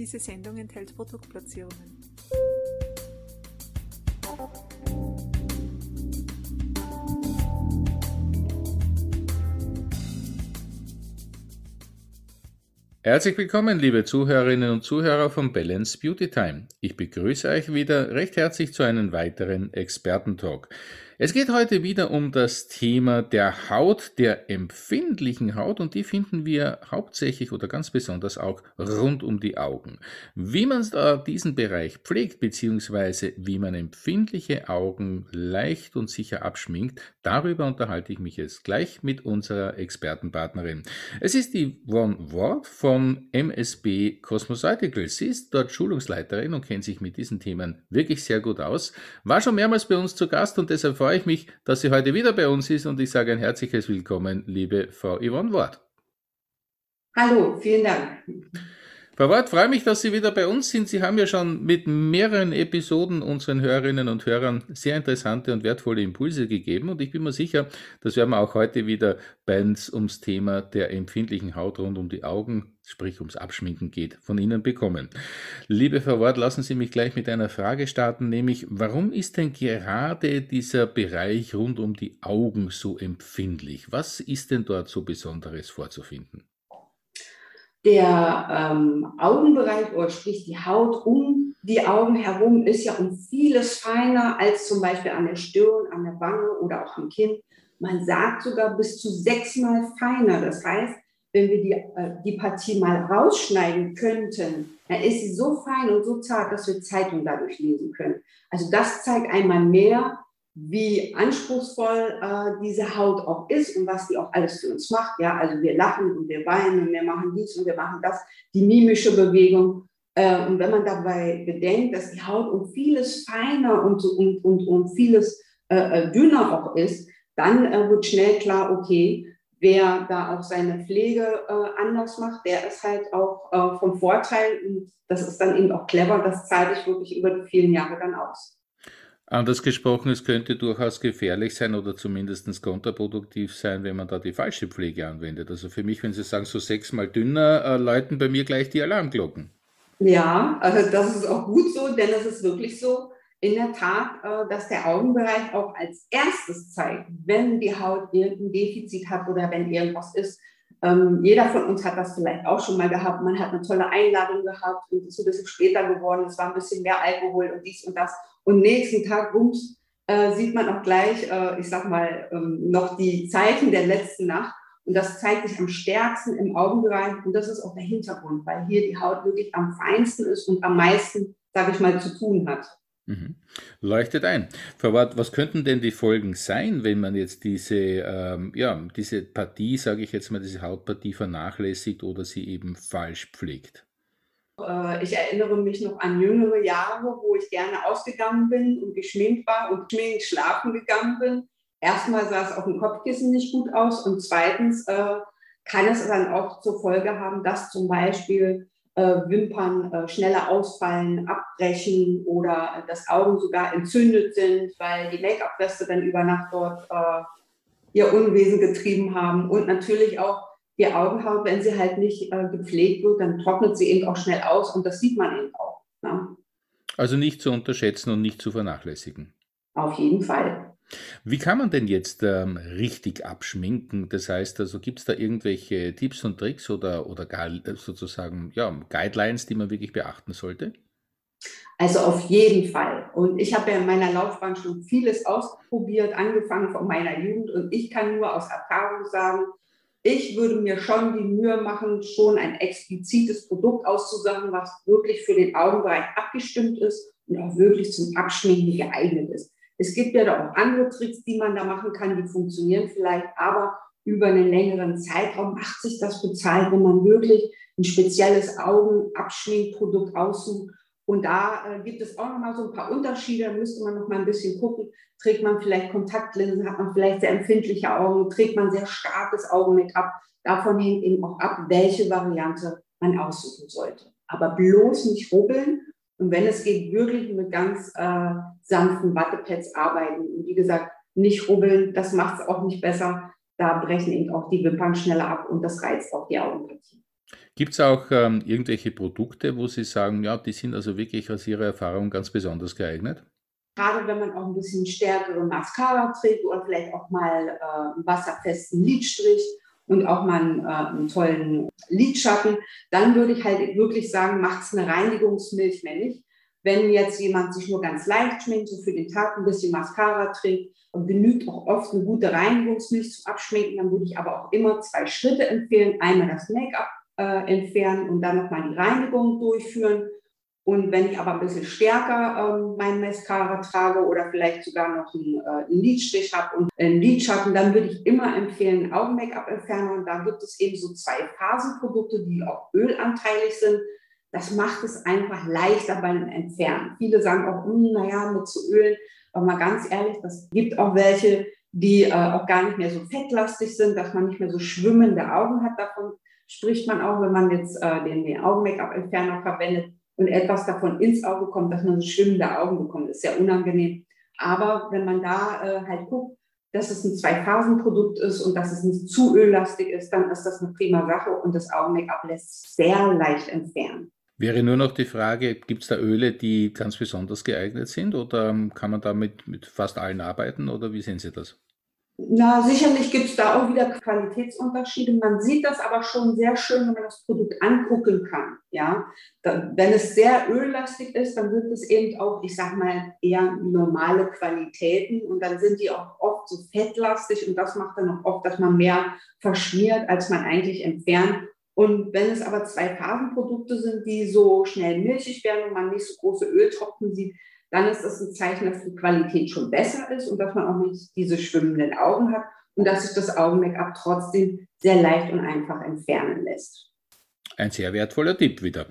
Diese Sendung enthält Produktplatzierungen. Herzlich willkommen, liebe Zuhörerinnen und Zuhörer von Balance Beauty Time. Ich begrüße euch wieder recht herzlich zu einem weiteren Expertentalk. Es geht heute wieder um das Thema der Haut, der empfindlichen Haut und die finden wir hauptsächlich oder ganz besonders auch rund um die Augen. Wie man diesen Bereich pflegt bzw. wie man empfindliche Augen leicht und sicher abschminkt, darüber unterhalte ich mich jetzt gleich mit unserer Expertenpartnerin. Es ist die Ron Ward von MSB Cosmoceuticals. Sie ist dort Schulungsleiterin und kennt sich mit diesen Themen wirklich sehr gut aus. War schon mehrmals bei uns zu Gast und deshalb freue ich mich, dass sie heute wieder bei uns ist und ich sage ein herzliches Willkommen, liebe Frau Yvonne Wort. Hallo, vielen Dank. Wort, freue mich, dass Sie wieder bei uns sind. Sie haben ja schon mit mehreren Episoden unseren Hörerinnen und Hörern sehr interessante und wertvolle Impulse gegeben und ich bin mir sicher, das werden wir auch heute wieder, wenn es ums Thema der empfindlichen Haut rund um die Augen sprich ums Abschminken geht, von Ihnen bekommen. Liebe Frau Wort, lassen Sie mich gleich mit einer Frage starten, nämlich warum ist denn gerade dieser Bereich rund um die Augen so empfindlich? Was ist denn dort so Besonderes vorzufinden? Der ähm, Augenbereich, oder sprich die Haut um die Augen herum, ist ja um vieles feiner als zum Beispiel an der Stirn, an der Wange oder auch am Kinn. Man sagt sogar bis zu sechsmal feiner. Das heißt, wenn wir die, äh, die Partie mal rausschneiden könnten, dann ist sie so fein und so zart, dass wir Zeitung dadurch lesen können. Also das zeigt einmal mehr, wie anspruchsvoll äh, diese Haut auch ist und was die auch alles für uns macht. Ja, also wir lachen und wir weinen und wir machen dies und wir machen das, die mimische Bewegung. Äh, und wenn man dabei bedenkt, dass die Haut um vieles feiner und, und, und, und vieles äh, äh dünner auch ist, dann äh, wird schnell klar, okay, wer da auch seine Pflege äh, anders macht, der ist halt auch äh, vom Vorteil und das ist dann eben auch clever, das zahlt sich wirklich über die vielen Jahre dann aus. Anders gesprochen, es könnte durchaus gefährlich sein oder zumindest kontraproduktiv sein, wenn man da die falsche Pflege anwendet. Also für mich, wenn Sie sagen, so sechsmal dünner, äh, läuten bei mir gleich die Alarmglocken. Ja, also das ist auch gut so, denn es ist wirklich so, in der Tat, äh, dass der Augenbereich auch als erstes zeigt, wenn die Haut irgendein Defizit hat oder wenn irgendwas ist. Ähm, jeder von uns hat das vielleicht auch schon mal gehabt. Man hat eine tolle Einladung gehabt und ist ein bisschen später geworden. Es war ein bisschen mehr Alkohol und dies und das. Und nächsten Tag, bums, äh, sieht man auch gleich, äh, ich sag mal, ähm, noch die Zeichen der letzten Nacht. Und das zeigt sich am stärksten im Augenbereich. Und das ist auch der Hintergrund, weil hier die Haut wirklich am feinsten ist und am meisten, sage ich mal, zu tun hat. Mhm. Leuchtet ein. Frau Wart, was könnten denn die Folgen sein, wenn man jetzt diese, ähm, ja, diese Partie, sage ich jetzt mal, diese Hautpartie vernachlässigt oder sie eben falsch pflegt? Äh, ich erinnere mich noch an jüngere Jahre, wo ich gerne ausgegangen bin und geschminkt war und geschminkt schlafen gegangen bin. Erstmal sah es auf dem Kopfkissen nicht gut aus und zweitens äh, kann es dann auch zur Folge haben, dass zum Beispiel äh, Wimpern schneller ausfallen, abbrechen oder dass Augen sogar entzündet sind, weil die Make-up-Reste dann über Nacht dort ihr Unwesen getrieben haben. Und natürlich auch die Augenhaut, wenn sie halt nicht äh, gepflegt wird, dann trocknet sie eben auch schnell aus und das sieht man eben auch. Ne? Also nicht zu unterschätzen und nicht zu vernachlässigen. Auf jeden Fall. Wie kann man denn jetzt ähm, richtig abschminken? Das heißt, also gibt es da irgendwelche Tipps und Tricks oder, oder gar sozusagen ja, Guidelines, die man wirklich beachten sollte? Also auf jeden Fall. Und ich habe ja in meiner Laufbahn schon vieles ausprobiert, angefangen von meiner Jugend. Und ich kann nur aus Erfahrung sagen, ich würde mir schon die Mühe machen, schon ein explizites Produkt auszusagen, was wirklich für den Augenbereich abgestimmt ist und auch wirklich zum Abschminken geeignet ist. Es gibt ja da auch andere Tricks, die man da machen kann, die funktionieren vielleicht, aber über einen längeren Zeitraum macht sich das bezahlt, wenn man wirklich ein spezielles Augenabschminkprodukt aussucht. Und da äh, gibt es auch nochmal so ein paar Unterschiede. Da müsste man noch mal ein bisschen gucken. Trägt man vielleicht Kontaktlinsen, hat man vielleicht sehr empfindliche Augen, trägt man sehr starkes Augen-Make-up. Davon hängt eben auch ab, welche Variante man aussuchen sollte. Aber bloß nicht rubbeln und wenn es geht, wirklich mit ganz äh, sanften Wattepads arbeiten. Und wie gesagt, nicht rubbeln, das macht es auch nicht besser. Da brechen eben auch die Wimpern schneller ab und das reizt auch die Augenpartie. Gibt es auch ähm, irgendwelche Produkte, wo Sie sagen, ja, die sind also wirklich aus Ihrer Erfahrung ganz besonders geeignet? Gerade wenn man auch ein bisschen stärkere Mascara trägt oder vielleicht auch mal äh, einen wasserfesten Lidstrich und auch mal einen, äh, einen tollen Lidschatten, dann würde ich halt wirklich sagen, macht es eine Reinigungsmilch nicht. Wenn jetzt jemand sich nur ganz leicht schminkt, so für den Tag ein bisschen Mascara trägt und genügt auch oft eine gute Reinigungsmilch zum Abschminken, dann würde ich aber auch immer zwei Schritte empfehlen. Einmal das Make-up äh, entfernen und dann nochmal die Reinigung durchführen und wenn ich aber ein bisschen stärker ähm, mein Mascara trage oder vielleicht sogar noch einen, äh, Lidstrich habe und einen Lidschatten, dann würde ich immer empfehlen Augen-Make-up-Entferner. Und da gibt es eben so zwei Phasenprodukte, die auch ölanteilig sind. Das macht es einfach leichter beim Entfernen. Viele sagen auch, hm, naja, mit zu Ölen. Aber mal ganz ehrlich, das gibt auch welche, die äh, auch gar nicht mehr so fettlastig sind, dass man nicht mehr so schwimmende Augen hat. Davon spricht man auch, wenn man jetzt äh, den, den Augen-Make-up-Entferner verwendet und etwas davon ins Auge kommt, dass man so schwimmende Augen bekommt. Das ist sehr unangenehm. Aber wenn man da äh, halt guckt, dass es ein Zwei-Phasen-Produkt ist und dass es nicht zu öllastig ist, dann ist das eine prima Sache und das Augen-Make-up lässt sehr leicht entfernen. Wäre nur noch die Frage, gibt es da Öle, die ganz besonders geeignet sind oder kann man damit mit fast allen arbeiten oder wie sehen Sie das? Na, sicherlich gibt es da auch wieder Qualitätsunterschiede. Man sieht das aber schon sehr schön, wenn man das Produkt angucken kann. Ja, da, wenn es sehr öllastig ist, dann sind es eben auch, ich sag mal, eher normale Qualitäten und dann sind die auch oft so fettlastig und das macht dann auch oft, dass man mehr verschmiert, als man eigentlich entfernt. Und wenn es aber zwei Phasenprodukte sind, die so schnell milchig werden und man nicht so große Öltropfen sieht, dann ist das ein Zeichen, dass die Qualität schon besser ist und dass man auch nicht diese schwimmenden Augen hat und dass sich das Augen-Make-up trotzdem sehr leicht und einfach entfernen lässt. Ein sehr wertvoller Tipp wieder.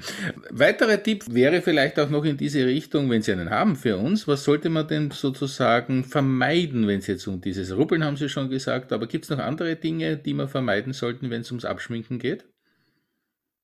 Weiterer Tipp wäre vielleicht auch noch in diese Richtung, wenn Sie einen haben für uns. Was sollte man denn sozusagen vermeiden, wenn es jetzt um dieses Rubbeln haben Sie schon gesagt, aber gibt es noch andere Dinge, die man vermeiden sollten, wenn es ums Abschminken geht?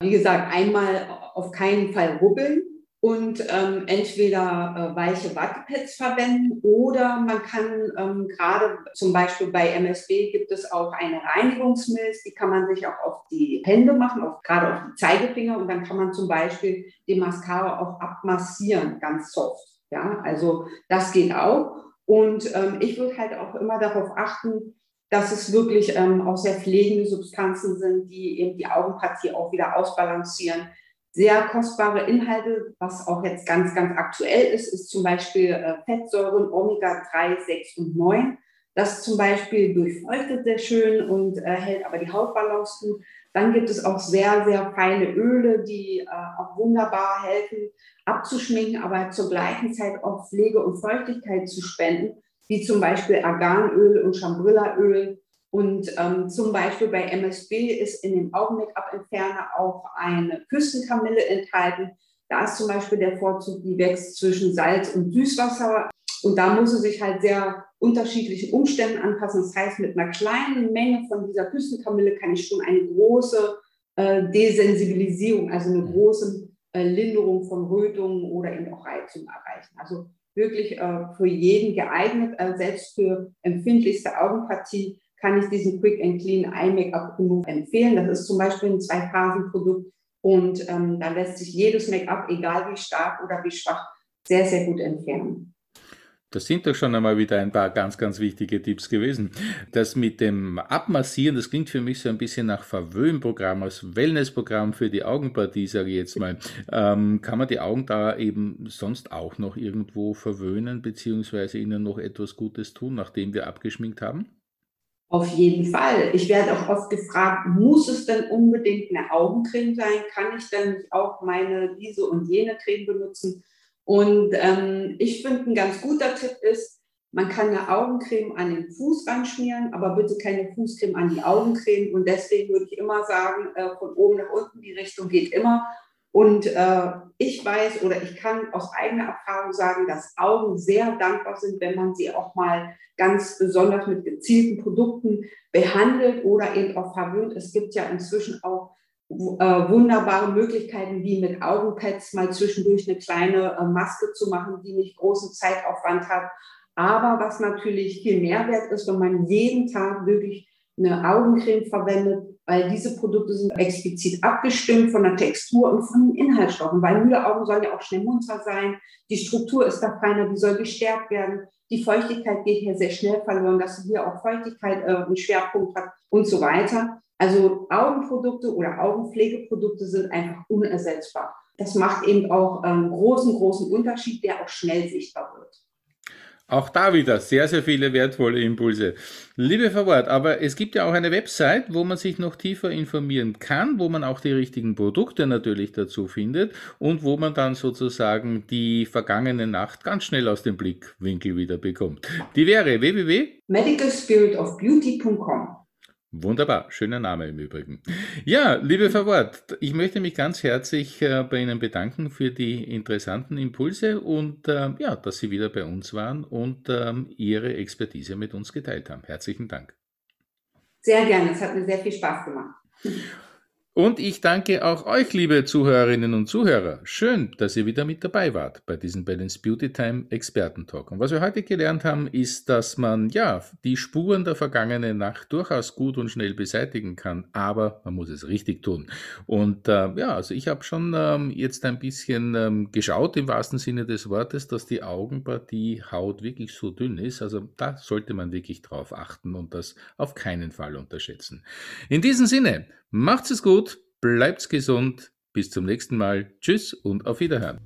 Wie gesagt, einmal auf keinen Fall rubbeln und ähm, entweder äh, weiche Wattepads verwenden oder man kann ähm, gerade zum Beispiel bei MSB gibt es auch eine Reinigungsmilch, die kann man sich auch auf die Hände machen, auf, gerade auf die Zeigefinger und dann kann man zum Beispiel die Mascara auch abmassieren, ganz soft. Ja, also das geht auch. Und ähm, ich würde halt auch immer darauf achten, dass es wirklich ähm, auch sehr pflegende Substanzen sind, die eben die Augenpartie auch wieder ausbalancieren sehr kostbare Inhalte, was auch jetzt ganz, ganz aktuell ist, ist zum Beispiel äh, Fettsäuren Omega 3, 6 und 9. Das zum Beispiel durchfeuchtet sehr schön und äh, hält aber die Hautbalance gut. Dann gibt es auch sehr, sehr feine Öle, die äh, auch wunderbar helfen, abzuschminken, aber zur gleichen Zeit auch Pflege und Feuchtigkeit zu spenden, wie zum Beispiel Arganöl und Chambrillaöl und ähm, zum Beispiel bei MSB ist in dem Augen-Make-up-Entferner auch eine Küstenkamille enthalten. Da ist zum Beispiel der Vorzug, die wächst zwischen Salz und Süßwasser. Und da muss sie sich halt sehr unterschiedlichen Umständen anpassen. Das heißt, mit einer kleinen Menge von dieser Küstenkamille kann ich schon eine große äh, Desensibilisierung, also eine große äh, Linderung von Rötungen oder eben auch Reizungen erreichen. Also wirklich äh, für jeden geeignet, äh, selbst für empfindlichste Augenpartie kann ich diesen Quick and Clean Eye Make-up Remove empfehlen. Das ist zum Beispiel ein Zwei-Phasen-Produkt und ähm, da lässt sich jedes Make-up, egal wie stark oder wie schwach, sehr, sehr gut entfernen. Das sind doch schon einmal wieder ein paar ganz, ganz wichtige Tipps gewesen. Das mit dem Abmassieren, das klingt für mich so ein bisschen nach Verwöhnprogramm, als Wellnessprogramm für die Augenpartie, sage ich jetzt mal. Ähm, kann man die Augen da eben sonst auch noch irgendwo verwöhnen, beziehungsweise ihnen noch etwas Gutes tun, nachdem wir abgeschminkt haben? Auf jeden Fall. Ich werde auch oft gefragt, muss es denn unbedingt eine Augencreme sein? Kann ich dann nicht auch meine diese und jene Creme benutzen? Und ähm, ich finde, ein ganz guter Tipp ist, man kann eine Augencreme an den Fuß ranschmieren, aber bitte keine Fußcreme an die Augencreme. Und deswegen würde ich immer sagen, äh, von oben nach unten, die Richtung geht immer. Und äh, ich weiß oder ich kann aus eigener Erfahrung sagen, dass Augen sehr dankbar sind, wenn man sie auch mal ganz besonders mit gezielten Produkten behandelt oder eben auch verwöhnt. Es gibt ja inzwischen auch äh, wunderbare Möglichkeiten, wie mit Augenpads mal zwischendurch eine kleine äh, Maske zu machen, die nicht großen Zeitaufwand hat. Aber was natürlich viel Mehrwert ist, wenn man jeden Tag wirklich eine Augencreme verwendet, weil diese Produkte sind explizit abgestimmt von der Textur und von den Inhaltsstoffen, weil müde Augen sollen ja auch schnell munter sein, die Struktur ist da feiner, die soll gestärkt werden, die Feuchtigkeit geht hier sehr schnell verloren, dass hier auch Feuchtigkeit äh, einen Schwerpunkt hat und so weiter. Also Augenprodukte oder Augenpflegeprodukte sind einfach unersetzbar. Das macht eben auch einen ähm, großen, großen Unterschied, der auch schnell sichtbar wird. Auch da wieder sehr, sehr viele wertvolle Impulse. Liebe Verwort, aber es gibt ja auch eine Website, wo man sich noch tiefer informieren kann, wo man auch die richtigen Produkte natürlich dazu findet und wo man dann sozusagen die vergangene Nacht ganz schnell aus dem Blickwinkel wieder bekommt. Die wäre www.medicalspiritofbeauty.com. Wunderbar, schöner Name im Übrigen. Ja, liebe Verwort, ich möchte mich ganz herzlich äh, bei Ihnen bedanken für die interessanten Impulse und äh, ja, dass Sie wieder bei uns waren und ähm, Ihre Expertise mit uns geteilt haben. Herzlichen Dank. Sehr gerne, es hat mir sehr viel Spaß gemacht. Und ich danke auch euch, liebe Zuhörerinnen und Zuhörer. Schön, dass ihr wieder mit dabei wart bei diesem Balance Beauty Time Experten-Talk. Und was wir heute gelernt haben, ist, dass man ja die Spuren der vergangenen Nacht durchaus gut und schnell beseitigen kann, aber man muss es richtig tun. Und äh, ja, also ich habe schon ähm, jetzt ein bisschen ähm, geschaut im wahrsten Sinne des Wortes, dass die Augenpartie Haut wirklich so dünn ist. Also da sollte man wirklich drauf achten und das auf keinen Fall unterschätzen. In diesem Sinne, Macht's es gut, bleibt's gesund, bis zum nächsten Mal. Tschüss und auf Wiederhören.